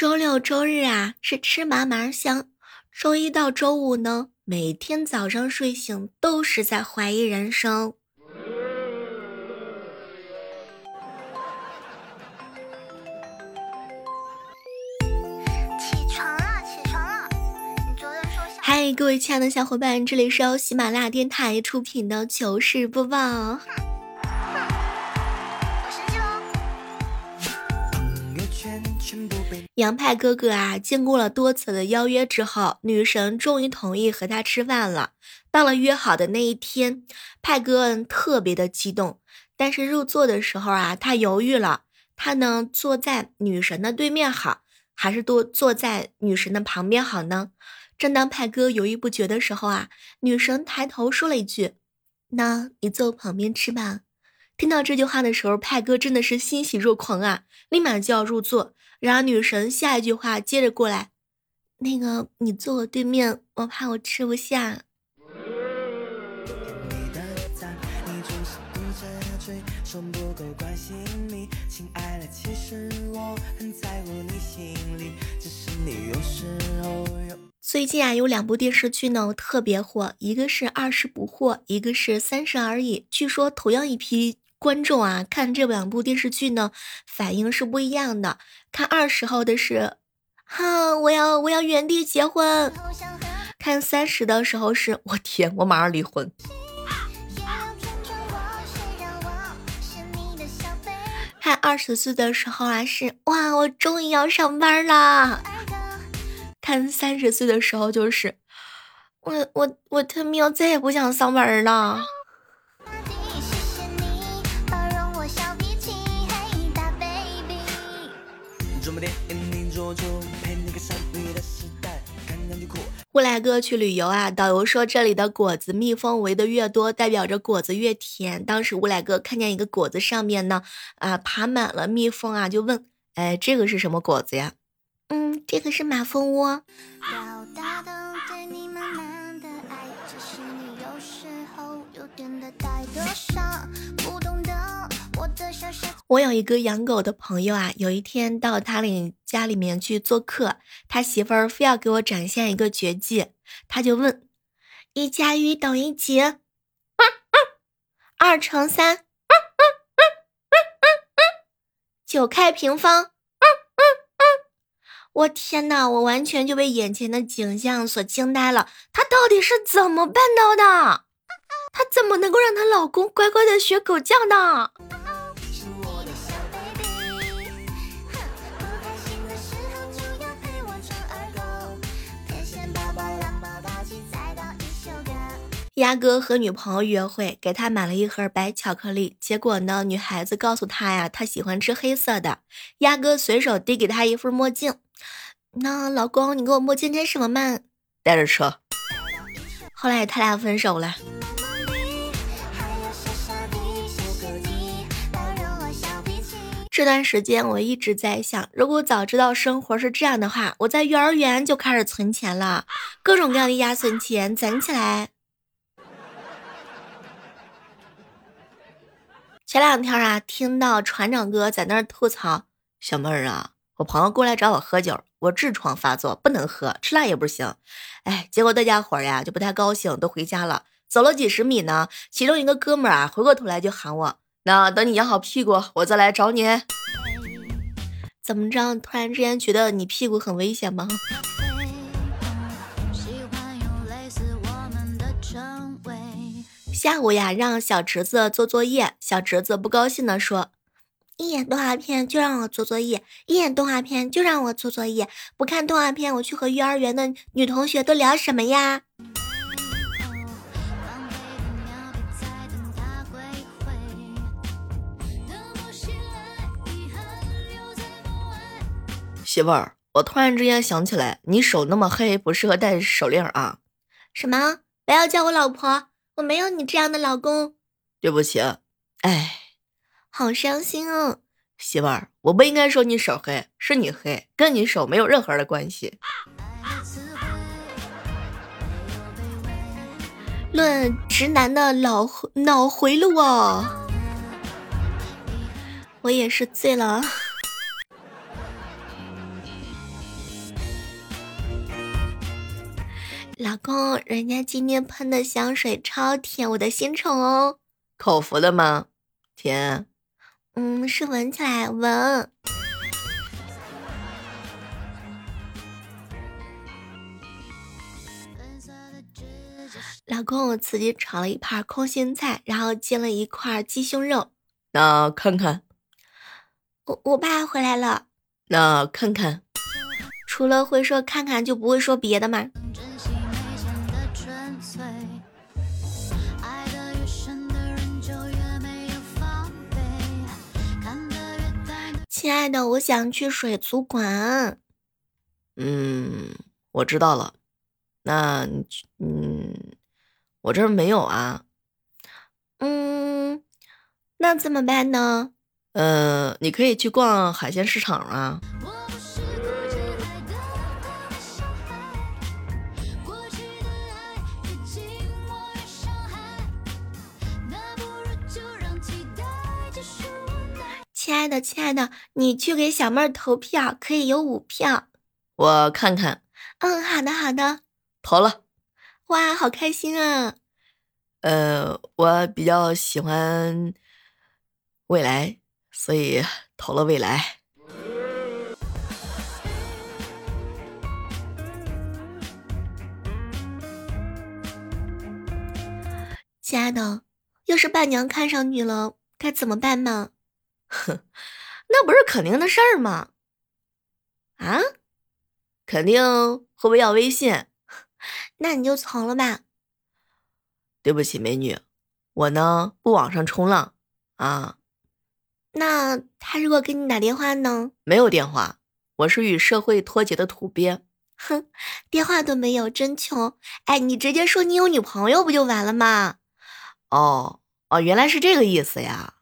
周六周日啊是吃嘛嘛香，周一到周五呢，每天早上睡醒都是在怀疑人生。起床了，起床了！你昨天说想嗨，各位亲爱的小伙伴，这里是由喜马拉雅电台出品的糗事播报。杨派哥哥啊，经过了多次的邀约之后，女神终于同意和他吃饭了。到了约好的那一天，派哥特别的激动，但是入座的时候啊，他犹豫了。他呢，坐在女神的对面好，还是多坐在女神的旁边好呢？正当派哥犹豫不决的时候啊，女神抬头说了一句：“那你坐我旁边吃吧。”听到这句话的时候，派哥真的是欣喜若狂啊，立马就要入座。然而女神下一句话接着过来：“那个你坐我对面，我怕我吃不下。”最近啊，有两部电视剧呢特别火，一个是《二十不惑》，一个是《三十而已》。据说同样一批观众啊，看这两部电视剧呢，反应是不一样的。看二十号的是，哈，我要我要原地结婚；看三十的时候是，我天，我马上离婚。看二十岁的时候啊，是哇，我终于要上班啦。看三十岁的时候就是，我我我他喵再也不想上班了。乌来哥去旅游啊，导游说这里的果子蜜蜂围的越多，代表着果子越甜。当时乌来哥看见一个果子上面呢，啊，爬满了蜜蜂啊，就问，哎，这个是什么果子呀？嗯，这个是马蜂窝。我有一个养狗的朋友啊，有一天到他里家里面去做客，他媳妇儿非要给我展现一个绝技，他就问：一加一等于几？二乘三？九开平方？我天哪，我完全就被眼前的景象所惊呆了，他到底是怎么办到的？他怎么能够让她老公乖乖的学狗叫呢？鸭哥和女朋友约会，给他买了一盒白巧克力。结果呢，女孩子告诉他呀，她喜欢吃黑色的。鸭哥随手递给他一副墨镜。那老公，你给我墨镜干什么嘛？带着车。后来他俩分手了。这段时间我一直在想，如果早知道生活是这样的话，我在幼儿园就开始存钱了，各种各样的压岁钱攒起来。前两天啊，听到船长哥在那儿吐槽：“小妹儿啊，我朋友过来找我喝酒，我痔疮发作，不能喝，吃辣也不行。”哎，结果大家伙儿呀就不太高兴，都回家了。走了几十米呢，其中一个哥们儿啊，回过头来就喊我：“那等你养好屁股，我再来找你。”怎么着？突然之间觉得你屁股很危险吗？下午呀，让小侄子做作业，小侄子不高兴的说：“一眼动画片就让我做作业，一眼动画片就让我做作业，不看动画片，我去和幼儿园的女同学都聊什么呀？”媳妇儿，我突然之间想起来，你手那么黑，不适合戴手链啊。什么？不要叫我老婆。我没有你这样的老公，对不起，哎，好伤心哦，媳妇儿，我不应该说你手黑，是你黑，跟你手没有任何的关系。论直男的脑脑回路哦，我也是醉了。老公，人家今天喷的香水超甜，我的新宠哦。口服的吗？甜。嗯，是闻起来闻。老公，我自己炒了一盘空心菜，然后煎了一块鸡胸肉。那看看。我我爸回来了。那看看。除了会说看看，就不会说别的吗？亲爱的，我想去水族馆。嗯，我知道了。那，嗯，我这儿没有啊。嗯，那怎么办呢？呃，你可以去逛海鲜市场啊。亲爱的，亲爱的，你去给小妹儿投票，可以有五票。我看看。嗯，好的，好的。投了。哇，好开心啊！呃，我比较喜欢未来，所以投了未来。亲爱的，要是伴娘看上你了，该怎么办呢？哼，那不是肯定的事儿吗？啊，肯定会不会要微信？那你就从了吧。对不起，美女，我呢不网上冲浪啊。那他如果给你打电话呢？没有电话，我是与社会脱节的土鳖。哼，电话都没有，真穷。哎，你直接说你有女朋友不就完了吗？哦哦，原来是这个意思呀。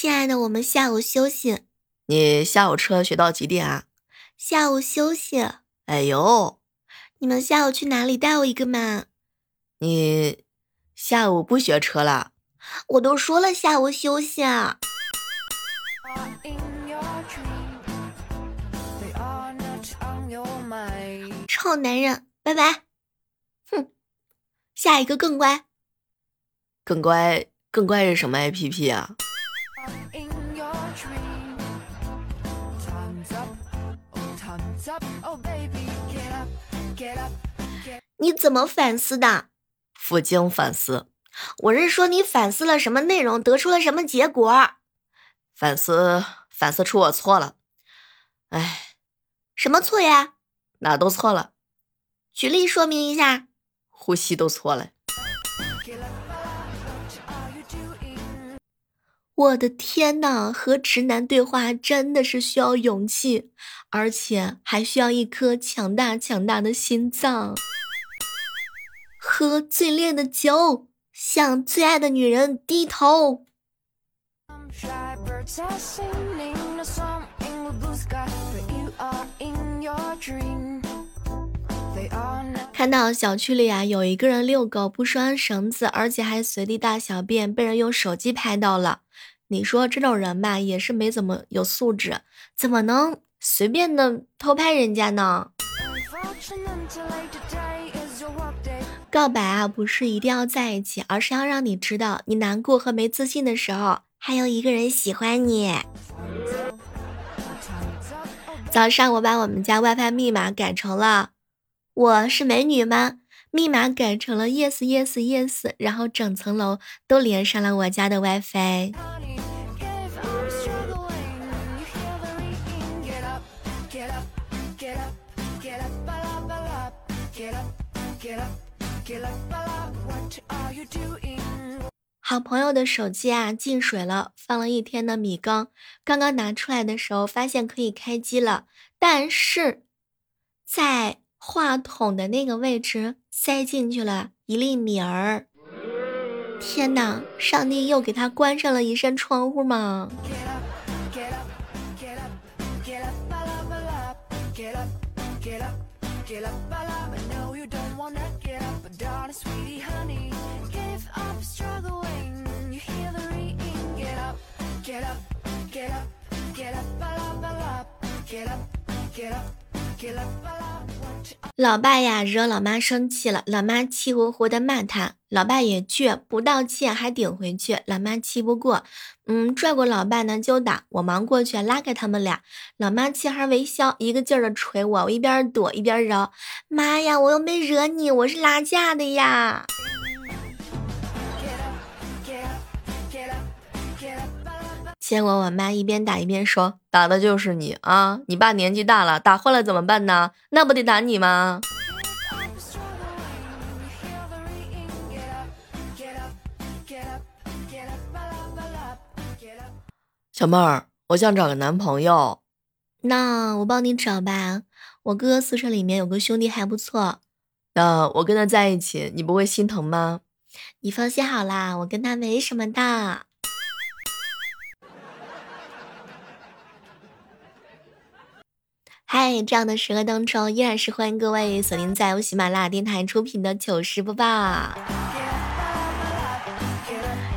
亲爱的，我们下午休息。你下午车学到几点啊？下午休息。哎呦，你们下午去哪里？带我一个嘛。你下午不学车了？我都说了下午休息啊。臭男人，拜拜。哼，下一个更乖。更乖，更乖是什么 A P P 啊？你怎么反思的？负荆反思。我是说你反思了什么内容，得出了什么结果？反思，反思出我错了。哎，什么错呀？哪都错了。举例说明一下。呼吸都错了。我的天呐，和直男对话真的是需要勇气，而且还需要一颗强大强大的心脏。喝最烈的酒，向最爱的女人低头。看到小区里啊，有一个人遛狗不拴绳子，而且还随地大小便，被人用手机拍到了。你说这种人吧，也是没怎么有素质，怎么能随便的偷拍人家呢？告白啊，不是一定要在一起，而是要让你知道，你难过和没自信的时候，还有一个人喜欢你。早上我把我们家 WiFi 密码改成了“我是美女吗”，密码改成了 “yes yes yes”，然后整层楼都连上了我家的 WiFi。好朋友的手机啊进水了，放了一天的米缸，刚刚拿出来的时候发现可以开机了，但是在话筒的那个位置塞进去了一粒米儿。天哪，上帝又给他关上了一扇窗户吗？get up get up get up get up get up get up get up？sweetie honey. Give up struggling. You hear the ringing. Get up, get up, get up, get up, get up, get up, get up, get up, get up. 老爸呀，惹老妈生气了，老妈气呼呼的骂他，老爸也倔，不道歉还顶回去，老妈气不过，嗯，拽过老爸呢就打，我忙过去拉开他们俩，老妈气还没消，一个劲儿的捶我，我一边躲一边嚷，妈呀，我又没惹你，我是拉架的呀。结果我妈一边打一边说：“打的就是你啊！你爸年纪大了，打坏了怎么办呢？那不得打你吗？”小妹儿，我想找个男朋友，那我帮你找吧。我哥宿舍里面有个兄弟还不错，那我跟他在一起，你不会心疼吗？你放心好啦，我跟他没什么的。嗨，这样的时刻当中，依然是欢迎各位锁定在由喜马拉雅电台出品的糗事播报。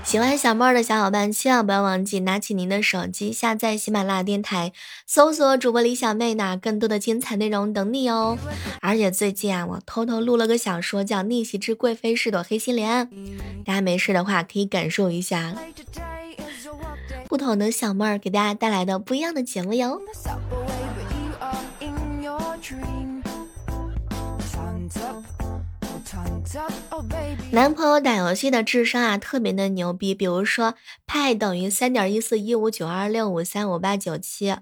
喜欢小妹儿的小伙伴，千万不要忘记拿起您的手机下载喜马拉雅电台，搜索主播李小妹呢，更多的精彩内容等你哦。而且最近啊，我偷偷录了个小说，叫《逆袭之贵妃是朵黑心莲》，大家没事的话可以感受一下不同的小妹儿给大家带来的不一样的节目哟。男朋友打游戏的智商啊，特别的牛逼。比如说派等于三点一四一五九二六五三五八九七，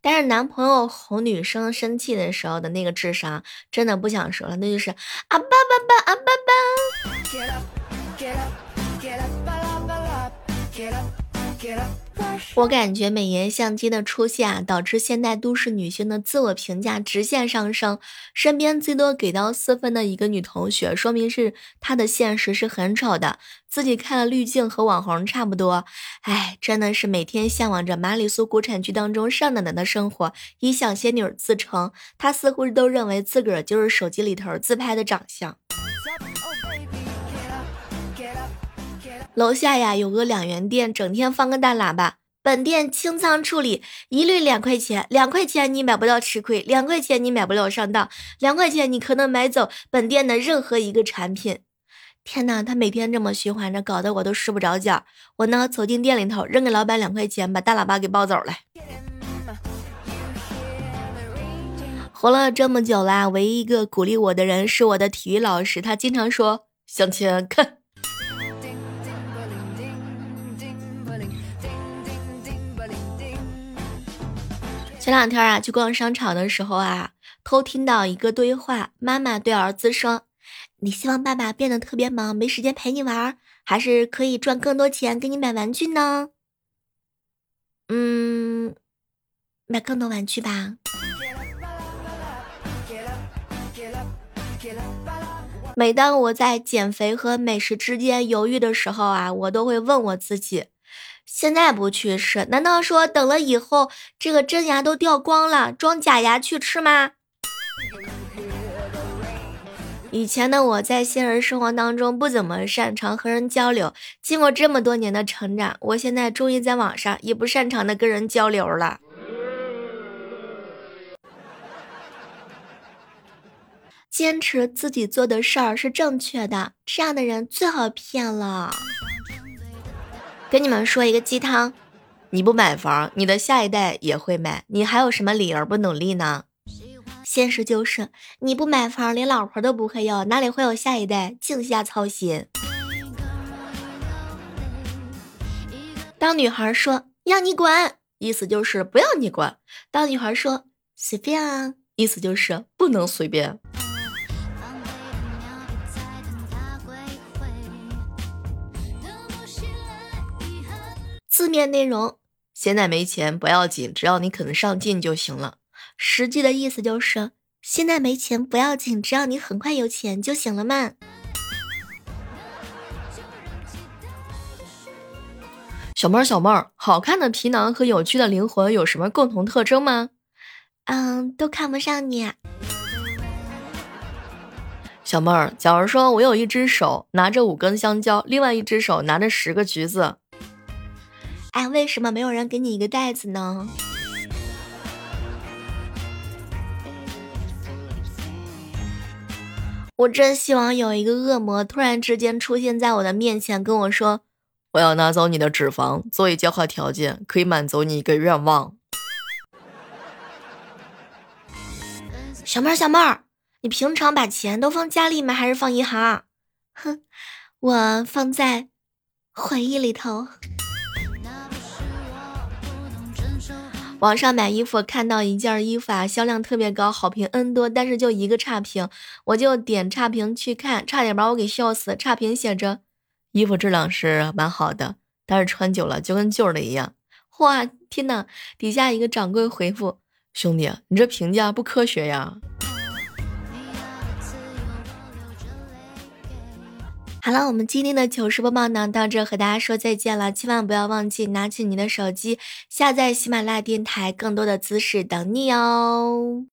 但是男朋友哄女生生气的时候的那个智商，真的不想说了，那就是啊爸爸爸啊爸爸。我感觉美颜相机的出现啊，导致现代都市女性的自我评价直线上升。身边最多给到四分的一个女同学，说明是她的现实是很丑的。自己看了滤镜和网红差不多，哎，真的是每天向往着玛丽苏国产剧当中少奶奶的生活，以小仙女自称。她似乎都认为自个儿就是手机里头自拍的长相。楼下呀有个两元店，整天放个大喇叭。本店清仓处理，一律两块钱，两块钱你买不到吃亏，两块钱你买不了上当，两块钱你可能买走本店的任何一个产品。天哪，他每天这么循环着，搞得我都睡不着觉。我呢走进店里头，扔给老板两块钱，把大喇叭给抱走了。活了这么久啦，唯一一个鼓励我的人是我的体育老师，他经常说向前看。前两天啊，去逛商场的时候啊，偷听到一个对话。妈妈对儿子说：“你希望爸爸变得特别忙，没时间陪你玩，还是可以赚更多钱给你买玩具呢？”嗯，买更多玩具吧。每当我在减肥和美食之间犹豫的时候啊，我都会问我自己。现在不去吃，难道说等了以后这个真牙都掉光了，装假牙去吃吗？以前的我在现实生活当中不怎么擅长和人交流，经过这么多年的成长，我现在终于在网上也不擅长的跟人交流了。坚持自己做的事儿是正确的，这样的人最好骗了。跟你们说一个鸡汤，你不买房，你的下一代也会买，你还有什么理由不努力呢？现实就是你不买房，连老婆都不会要，哪里会有下一代？静下操心。当女孩说要你管，意思就是不要你管；当女孩说随便啊，意思就是不能随便。字面内容，现在没钱不要紧，只要你肯上进就行了。实际的意思就是，现在没钱不要紧，只要你很快有钱就行了嘛。小妹儿，小妹儿，好看的皮囊和有趣的灵魂有什么共同特征吗？嗯，都看不上你。小妹儿，假如说我有一只手拿着五根香蕉，另外一只手拿着十个橘子，哎，为什么没有人给你一个袋子呢？我真希望有一个恶魔突然之间出现在我的面前，跟我说：“我要拿走你的脂肪作为交换条件，可以满足你一个愿望。”小妹儿，小妹儿，你平常把钱都放家里吗？还是放银行？哼，我放在回忆里头。网上买衣服，看到一件衣服啊，销量特别高，好评 N 多，但是就一个差评，我就点差评去看，差点把我给笑死。差评写着，衣服质量是蛮好的，但是穿久了就跟旧的一样。哇，天呐！底下一个掌柜回复，兄弟，你这评价不科学呀。好了，我们今天的糗事播报呢，到这和大家说再见了。千万不要忘记拿起你的手机，下载喜马拉雅电台，更多的姿势等你哦。